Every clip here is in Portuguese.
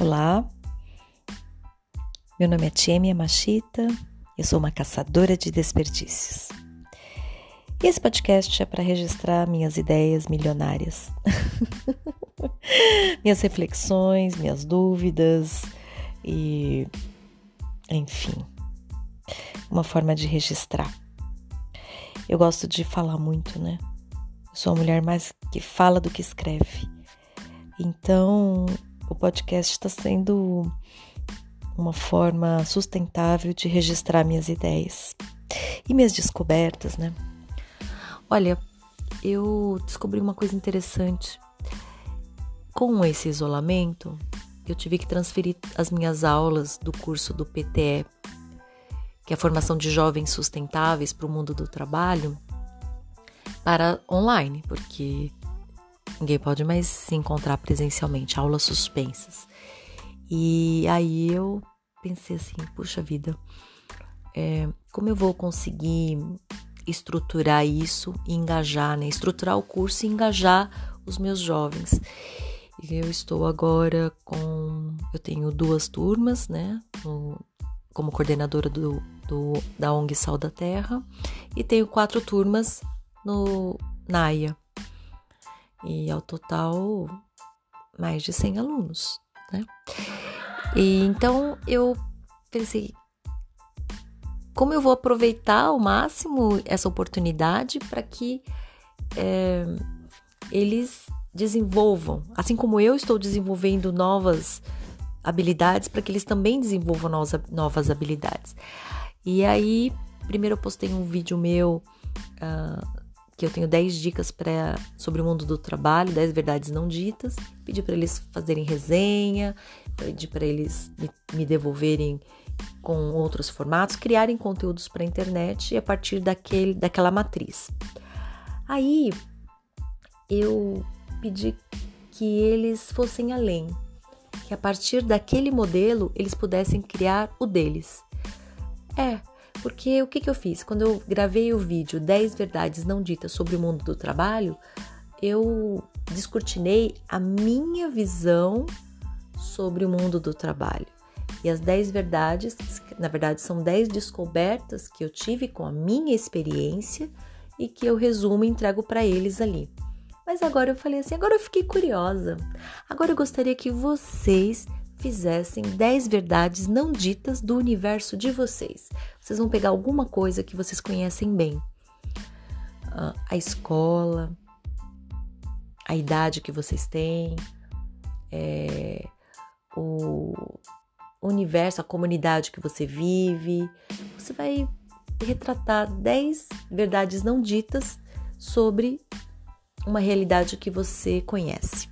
Olá, meu nome é Tiemia Machita, eu sou uma caçadora de desperdícios. E esse podcast é para registrar minhas ideias milionárias, minhas reflexões, minhas dúvidas e, enfim, uma forma de registrar. Eu gosto de falar muito, né? Eu sou uma mulher mais que fala do que escreve. Então, o podcast está sendo uma forma sustentável de registrar minhas ideias e minhas descobertas, né? Olha, eu descobri uma coisa interessante. Com esse isolamento, eu tive que transferir as minhas aulas do curso do PTE, que é a formação de jovens sustentáveis para o mundo do trabalho, para online, porque Ninguém pode mais se encontrar presencialmente, aulas suspensas. E aí eu pensei assim, puxa vida, é, como eu vou conseguir estruturar isso e engajar, né? Estruturar o curso e engajar os meus jovens. Eu estou agora com. Eu tenho duas turmas, né? No, como coordenadora do, do, da ONG Sal da Terra, e tenho quatro turmas no NAIA, e ao total mais de 100 alunos, né? E então eu pensei, como eu vou aproveitar ao máximo essa oportunidade para que é, eles desenvolvam, assim como eu estou desenvolvendo novas habilidades, para que eles também desenvolvam novas, habilidades. E aí, primeiro eu postei um vídeo meu uh, que eu tenho 10 dicas pra, sobre o mundo do trabalho, 10 verdades não ditas. Pedi para eles fazerem resenha, pedi para eles me, me devolverem com outros formatos, criarem conteúdos para a internet e a partir daquele, daquela matriz. Aí eu pedi que eles fossem além, que a partir daquele modelo eles pudessem criar o deles. É, porque o que, que eu fiz? Quando eu gravei o vídeo 10 verdades não ditas sobre o mundo do trabalho, eu descortinei a minha visão sobre o mundo do trabalho. E as 10 verdades, na verdade, são 10 descobertas que eu tive com a minha experiência e que eu resumo e entrego para eles ali. Mas agora eu falei assim, agora eu fiquei curiosa. Agora eu gostaria que vocês fizessem 10 verdades não ditas do universo de vocês. Vocês vão pegar alguma coisa que vocês conhecem bem. Uh, a escola, a idade que vocês têm, é, o universo, a comunidade que você vive. Você vai retratar 10 verdades não ditas sobre uma realidade que você conhece.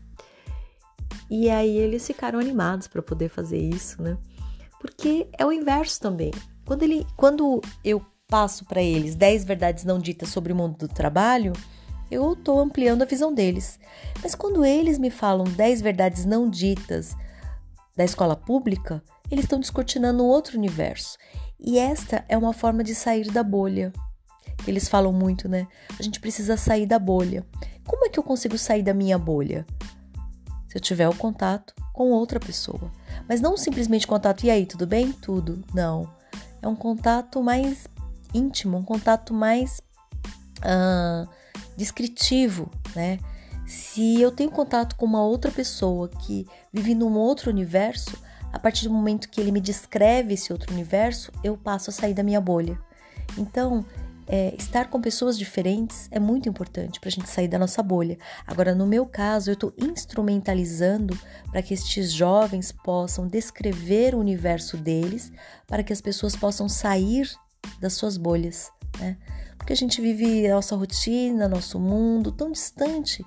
E aí eles ficaram animados para poder fazer isso, né? Porque é o inverso também. Quando, ele, quando eu passo para eles 10 verdades não ditas sobre o mundo do trabalho, eu estou ampliando a visão deles. Mas quando eles me falam 10 verdades não ditas da escola pública, eles estão descortinando outro universo. E esta é uma forma de sair da bolha. Eles falam muito, né? A gente precisa sair da bolha. Como é que eu consigo sair da minha bolha? Se eu tiver o contato com outra pessoa. Mas não simplesmente contato, e aí, tudo bem? Tudo. Não. É um contato mais íntimo, um contato mais uh, descritivo, né? Se eu tenho contato com uma outra pessoa que vive num outro universo, a partir do momento que ele me descreve esse outro universo, eu passo a sair da minha bolha. Então, é, estar com pessoas diferentes é muito importante para a gente sair da nossa bolha. Agora, no meu caso, eu estou instrumentalizando para que estes jovens possam descrever o universo deles, para que as pessoas possam sair das suas bolhas, né? Porque a gente vive a nossa rotina, nosso mundo tão distante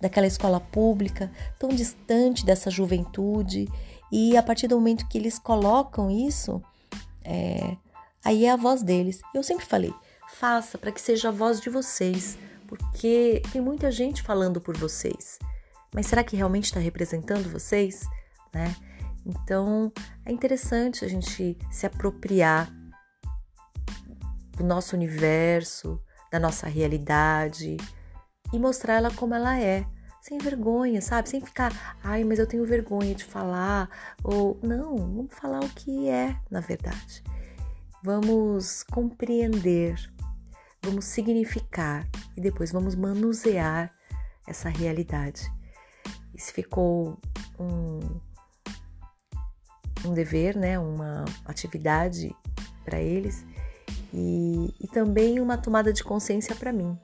daquela escola pública, tão distante dessa juventude, e a partir do momento que eles colocam isso, é, aí é a voz deles. Eu sempre falei, faça para que seja a voz de vocês, porque tem muita gente falando por vocês. Mas será que realmente está representando vocês? Né? Então é interessante a gente se apropriar do nosso universo, da nossa realidade e mostrar ela como ela é, sem vergonha, sabe? Sem ficar, ai, mas eu tenho vergonha de falar, ou não, vamos falar o que é, na verdade. Vamos compreender, vamos significar e depois vamos manusear essa realidade. Isso ficou um, um dever, né? Uma atividade para eles e, e também uma tomada de consciência para mim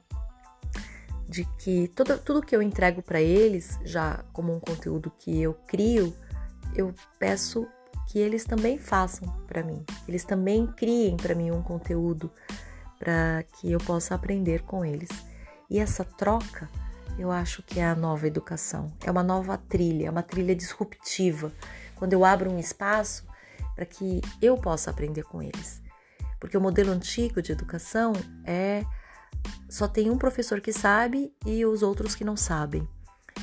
de que tudo, tudo que eu entrego para eles, já como um conteúdo que eu crio, eu peço que eles também façam para mim. Eles também criem para mim um conteúdo para que eu possa aprender com eles. E essa troca, eu acho que é a nova educação. É uma nova trilha, é uma trilha disruptiva. Quando eu abro um espaço para que eu possa aprender com eles. Porque o modelo antigo de educação é só tem um professor que sabe e os outros que não sabem.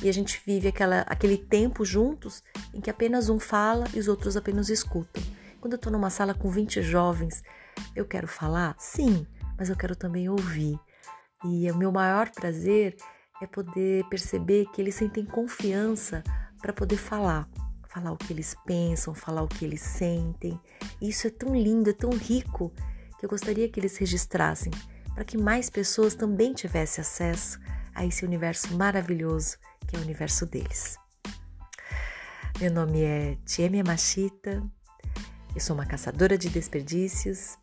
E a gente vive aquela, aquele tempo juntos em que apenas um fala e os outros apenas escutam. Quando eu estou numa sala com 20 jovens, eu quero falar? Sim, mas eu quero também ouvir. E o meu maior prazer é poder perceber que eles sentem confiança para poder falar. Falar o que eles pensam, falar o que eles sentem. Isso é tão lindo, é tão rico, que eu gostaria que eles registrassem para que mais pessoas também tivessem acesso a esse universo maravilhoso que é o universo deles. Meu nome é Tiemia Machita, eu sou uma caçadora de desperdícios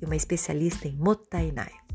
e uma especialista em Motainai.